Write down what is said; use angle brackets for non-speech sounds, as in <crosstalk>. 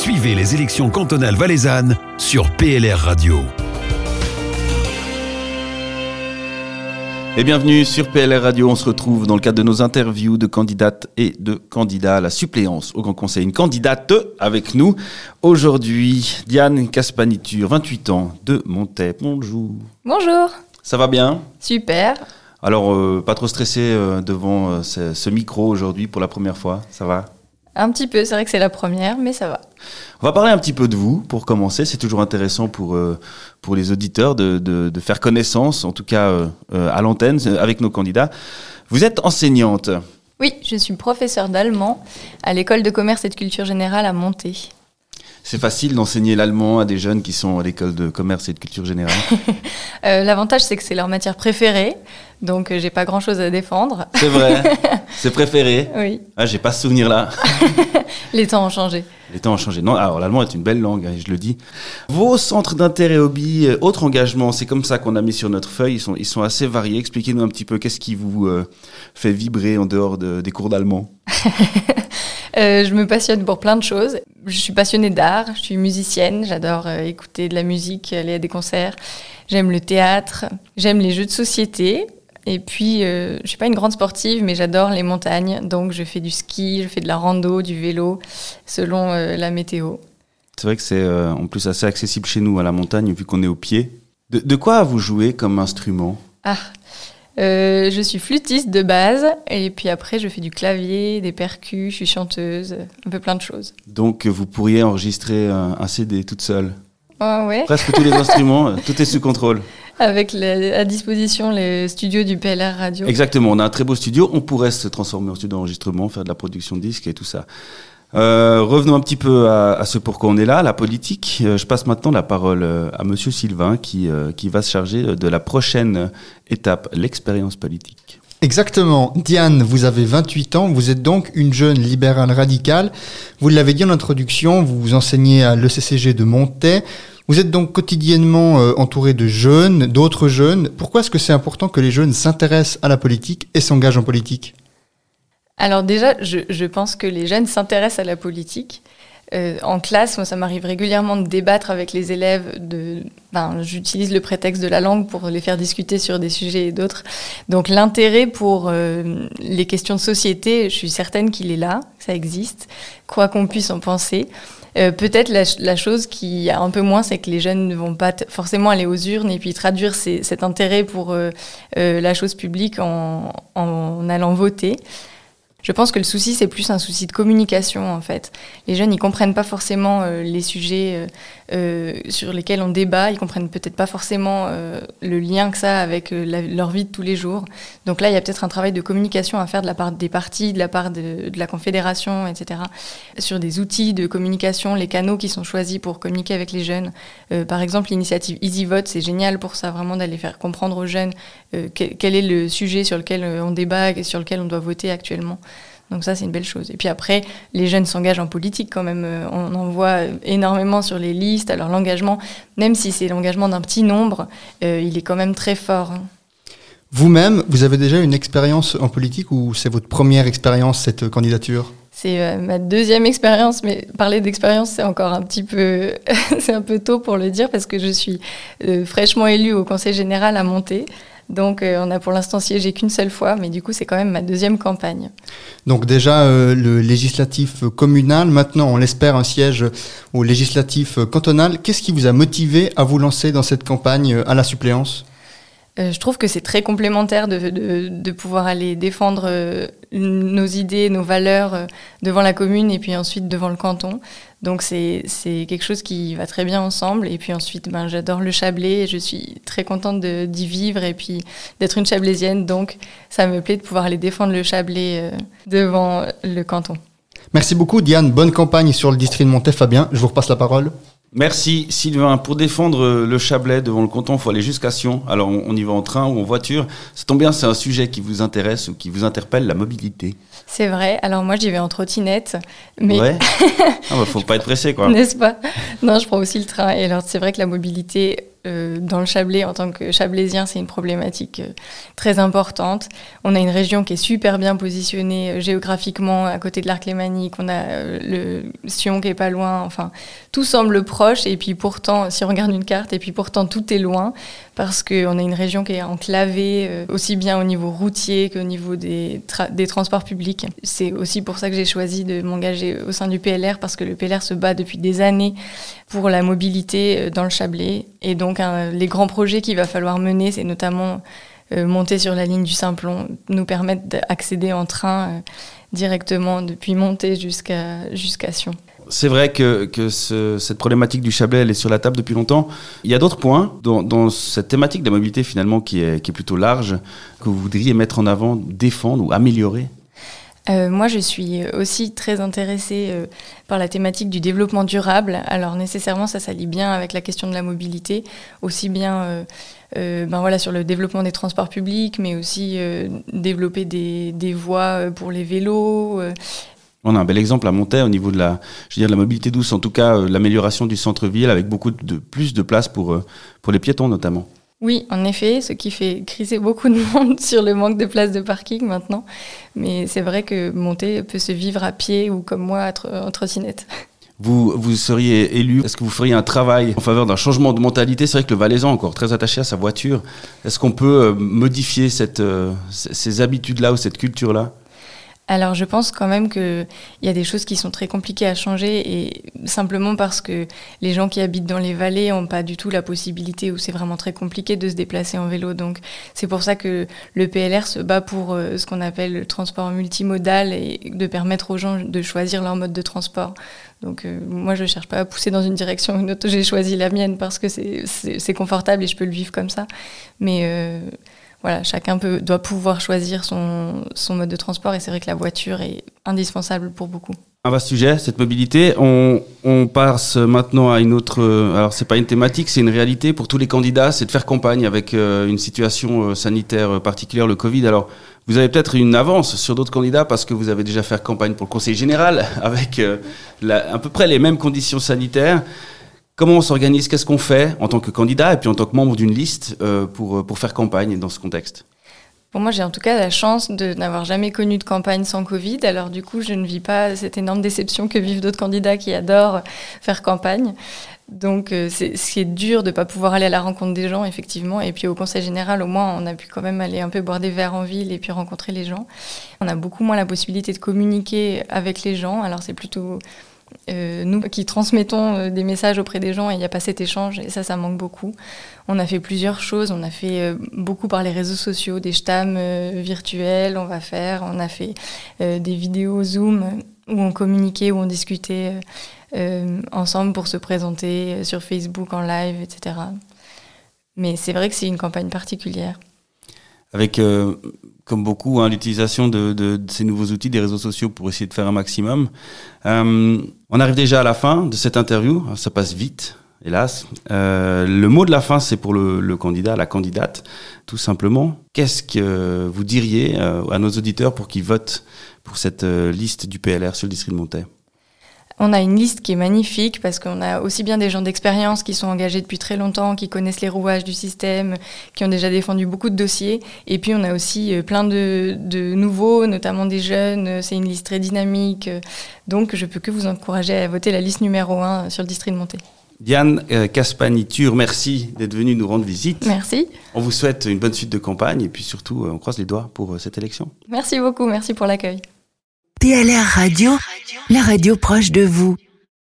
Suivez les élections cantonales valaisannes sur PLR Radio. Et bienvenue sur PLR Radio. On se retrouve dans le cadre de nos interviews de candidates et de candidats à la suppléance au Grand Conseil. Une candidate avec nous aujourd'hui, Diane Caspaniture, 28 ans, de Montaix. Bonjour. Bonjour. Ça va bien? Super. Alors, euh, pas trop stressé euh, devant euh, ce, ce micro aujourd'hui pour la première fois, ça va? Un petit peu, c'est vrai que c'est la première, mais ça va. On va parler un petit peu de vous pour commencer. C'est toujours intéressant pour, euh, pour les auditeurs de, de, de faire connaissance, en tout cas euh, euh, à l'antenne, avec nos candidats. Vous êtes enseignante. Oui, je suis professeure d'allemand à l'école de commerce et de culture générale à Monté. C'est facile d'enseigner l'allemand à des jeunes qui sont à l'école de commerce et de culture générale. <laughs> Euh, L'avantage, c'est que c'est leur matière préférée, donc euh, j'ai pas grand chose à défendre. C'est vrai. <laughs> C'est préféré. Oui, Ah, j'ai pas ce souvenir-là. <laughs> les temps ont changé. Les temps ont changé. Non, alors l'allemand est une belle langue, hein, je le dis. Vos centres d'intérêt, hobby, euh, autres engagements, c'est comme ça qu'on a mis sur notre feuille. Ils sont, ils sont assez variés. Expliquez-nous un petit peu qu'est-ce qui vous euh, fait vibrer en dehors de- des cours d'allemand. Euh, je me passionne pour plein de choses. Je suis passionnée d'art, je suis musicienne, j'adore euh, écouter de la musique, aller à des concerts. J'aime le théâtre, j'aime les jeux de société. Et puis, euh, je suis pas une grande sportive, mais j'adore les montagnes. Donc, je fais du ski, je fais de la rando, du vélo, selon euh, la météo. C'est vrai que c'est en plus assez accessible chez nous à la montagne vu qu'on est au pied. De, de quoi vous jouez comme instrument? Ah, euh, je suis flûtiste de base, et puis après, je fais du clavier, des percus, je suis chanteuse, un peu plein de choses. Donc euh, vous pourriez enregistrer un, un CD toute seule. Ouais, ouais. Presque tous les <laughs> instruments, euh, tout est sous contrôle. Avec à disposition les studios du PLR Radio. Exactement, on a un très beau studio, on pourrait se transformer en studio d'enregistrement, faire de la production de disques et tout ça. Euh, revenons un petit peu à, à ce pourquoi on est là, la politique. Euh, je passe maintenant la parole euh, à Monsieur Sylvain qui, qui va se charger de la prochaine étape, l'expérience politique. Exactement. Diane, vous avez 28 ans, vous êtes donc une jeune libérale radicale. Vous l'avez dit en introduction, vous enseignez à l'ECCG de Montaix. Vous êtes donc quotidiennement entouré de jeunes, d'autres jeunes. Pourquoi est-ce que c'est important que les jeunes s'intéressent à la politique et s'engagent en politique? Alors déjà, je, pense que les jeunes s'intéressent à la politique. Euh, en classe, moi, ça m'arrive régulièrement de débattre avec les élèves. Ben, j'utilise le prétexte de la langue pour les faire discuter sur des sujets et d'autres. Donc l'intérêt pour euh, les questions de société, je suis certaine qu'il est là, ça existe, quoi qu'on puisse en penser. Euh, Peut-être la, la, chose qui a un peu moins, c'est que les jeunes ne vont pas forcément aller aux urnes et puis traduire cet intérêt pour la chose publique en allant voter. Je pense que le souci, c'est plus un souci de communication, en fait. Les jeunes, ils comprennent pas forcément euh, les sujets euh, sur lesquels on débat, ils comprennent peut-être pas forcément euh, le lien que ça a avec euh, leur vie de tous les jours. Donc là, il y a peut-être un travail de communication à faire de la part des partis, de la part de, la Confédération, etc. Sur des outils de communication, les canaux qui sont choisis pour communiquer avec les jeunes. Euh, par exemple, l'initiative Easy Vote, c'est génial pour ça, vraiment d'aller faire comprendre aux jeunes euh, quel, quel, est le sujet sur lequel euh, on débat et sur lequel on doit voter actuellement. Donc ça, c'est une belle chose. Et puis après, les jeunes s'engagent en politique quand même. Euh, On en voit énormément sur les listes. Alors l'engagement, même si c'est l'engagement d'un petit nombre, euh, il est quand même très fort. hein. Vous-même, vous avez déjà une expérience en politique ou c'est votre première expérience, cette candidature? C'est euh, ma deuxième expérience, mais parler d'expérience, c'est encore un petit peu, <laughs> c'est un peu tôt pour le dire parce que je suis euh, fraîchement élue au Conseil général à Monter. Donc euh, on a pour l'instant siégé qu'une seule fois, mais du coup c'est quand même ma deuxième campagne. Donc déjà euh, le législatif communal, maintenant on l'espère un siège au législatif cantonal. Qu'est-ce qui vous a motivé à vous lancer dans cette campagne euh, à la suppléance? Je trouve que c'est très complémentaire de, de, pouvoir aller défendre euh, nos idées, nos valeurs euh, devant la commune et puis ensuite devant le canton. Donc c'est quelque chose qui va très bien ensemble. Et puis ensuite, ben, j'adore le Chablais. Et je suis très contente d'y vivre et puis d'être une Chablaisienne. Donc ça me plaît de pouvoir aller défendre le Chablais euh, devant le canton. Merci beaucoup Diane. Bonne campagne sur le district de Montaix. Fabien, je vous repasse la parole. Merci Sylvain. Pour défendre le Chablais devant le canton, il faut aller jusqu'à Sion. Alors on, on, y va en train ou en voiture. Ça tombe bien, c'est un sujet qui vous intéresse ou qui vous interpelle, la mobilité. C'est vrai. Alors moi j'y vais en trottinette. Mais... Ouais. <laughs> ah bah, faut pas être pressé quoi. N'est-ce pas? Non, je prends aussi le train. Et alors c'est vrai que la mobilité, euh, dans le Chablais, en tant que Chablaisien, c'est une problématique euh, très importante. On a une région qui est super bien positionnée euh, géographiquement à côté de l'arc lémanique. On a le Sion qui est pas loin. Enfin, tout semble proche. Et puis pourtant, si on regarde une carte, et puis pourtant tout est loin parce qu'on a une région qui est enclavée aussi bien au niveau routier qu'au niveau des, des transports publics. C'est aussi pour ça que j'ai choisi de m'engager au sein du PLR parce que le PLR se bat depuis des années pour la mobilité dans le Chablais. Et donc, donc les grands projets qu'il va falloir mener, c'est notamment euh, monter sur la ligne du Simplon, nous permettre d'accéder en train euh, directement depuis Monté jusqu'à jusqu'à Sion. C'est vrai que, cette problématique du Chablais, elle est sur la table depuis longtemps. Il y a d'autres points dans, cette thématique de la mobilité finalement qui est plutôt large, que vous voudriez mettre en avant, défendre ou améliorer euh, moi, je suis aussi très intéressée euh, par la thématique du développement durable. Alors nécessairement, ça s'allie bien avec la question de la mobilité, aussi bien euh, ben voilà, sur le développement des transports publics, mais aussi développer des, des, voies pour les vélos. On a un bel exemple à Montaix au niveau de la, je veux dire, de la mobilité douce, en tout cas l'amélioration du centre-ville avec beaucoup de plus de place pour, pour les piétons notamment. Oui, en effet, ce qui fait criser beaucoup de monde <laughs> sur le manque de places de parking maintenant. Mais c'est vrai que monter peut se vivre à pied ou comme moi en trottinette. <laughs> Vous, vous seriez élu, est-ce que vous feriez un travail en faveur d'un changement de mentalité? C'est vrai que le Valaisan encore très attaché à sa voiture. Est-ce qu'on peut euh, modifier cette, euh, ces habitudes-là ou cette culture-là? Alors je pense quand même qu'il y a des choses qui sont très compliquées à changer et simplement parce que les gens qui habitent dans les vallées n'ont pas du tout la possibilité ou c'est vraiment très compliqué de se déplacer en vélo. Donc c'est pour ça que le PLR se bat pour euh, ce qu'on appelle le transport multimodal et de permettre aux gens de choisir leur mode de transport. Donc euh, moi je cherche pas à pousser dans une direction ou une autre, j'ai choisi la mienne parce que c'est confortable et je peux le vivre comme ça. Mais euh, voilà, chacun peut, doit pouvoir choisir son, son mode de transport et c'est vrai que la voiture est indispensable pour beaucoup. Un vaste sujet, cette mobilité. On, on passe maintenant à une autre. Alors, c'est pas une thématique, c'est une réalité pour tous les candidats, c'est de faire campagne avec euh, une situation euh, sanitaire particulière, le Covid. Alors, vous avez peut-être une avance sur d'autres candidats parce que vous avez déjà fait campagne pour le Conseil général <laughs> avec euh, à peu près les mêmes conditions sanitaires. Comment on s'organise? Qu'est-ce qu'on fait en tant que candidat et puis en tant que membre d'une liste euh, pour, euh, pour faire campagne dans ce contexte? Pour moi, j'ai en tout cas la chance de n'avoir jamais connu de campagne sans Covid. Alors du coup, je ne vis pas cette énorme déception que vivent d'autres candidats qui adorent faire campagne. Donc euh, c'est c'est dur de ne pas pouvoir aller à la rencontre des gens, effectivement. Et puis au Conseil général, au moins, on a pu quand même aller un peu boire des verres en ville et puis rencontrer les gens. On a beaucoup moins la possibilité de communiquer avec les gens. Alors c'est plutôt euh, nous qui transmettons euh, des messages auprès des gens et il n'y a pas cet échange et ça, ça manque beaucoup. On a fait plusieurs choses, on a fait euh, beaucoup par les réseaux sociaux, des stams virtuels, on va faire, on a fait des vidéos Zoom où on communiquait, où on discutait ensemble pour se présenter sur Facebook en live, etc. Mais c'est vrai que c'est une campagne particulière. Avec comme beaucoup, hein, l'utilisation de, de, ces nouveaux outils des réseaux sociaux pour essayer de faire un maximum. Euh, on arrive déjà à la fin de cette interview. Ça passe vite, hélas. Euh, le mot de la fin, c'est pour le, le, candidat, la candidate, tout simplement. Qu'est-ce que vous diriez euh, à nos auditeurs pour qu'ils votent pour cette euh, liste du PLR sur le district de Montaix? On a une liste qui est magnifique parce qu'on a aussi bien des gens d'expérience qui sont engagés depuis très longtemps, qui connaissent les rouages du système, qui ont déjà défendu beaucoup de dossiers. Et puis on a aussi euh, plein de, nouveaux, notamment des jeunes. C'est une liste très dynamique. Donc je peux que vous encourager à voter la liste numéro 1 sur le district de Monté. Diane euh, Caspaniture, merci d'être venue nous rendre visite. Merci. On vous souhaite une bonne suite de campagne et puis surtout, euh, on croise les doigts pour cette élection. Merci beaucoup, merci pour l'accueil. PLR Radio, la radio proche de vous.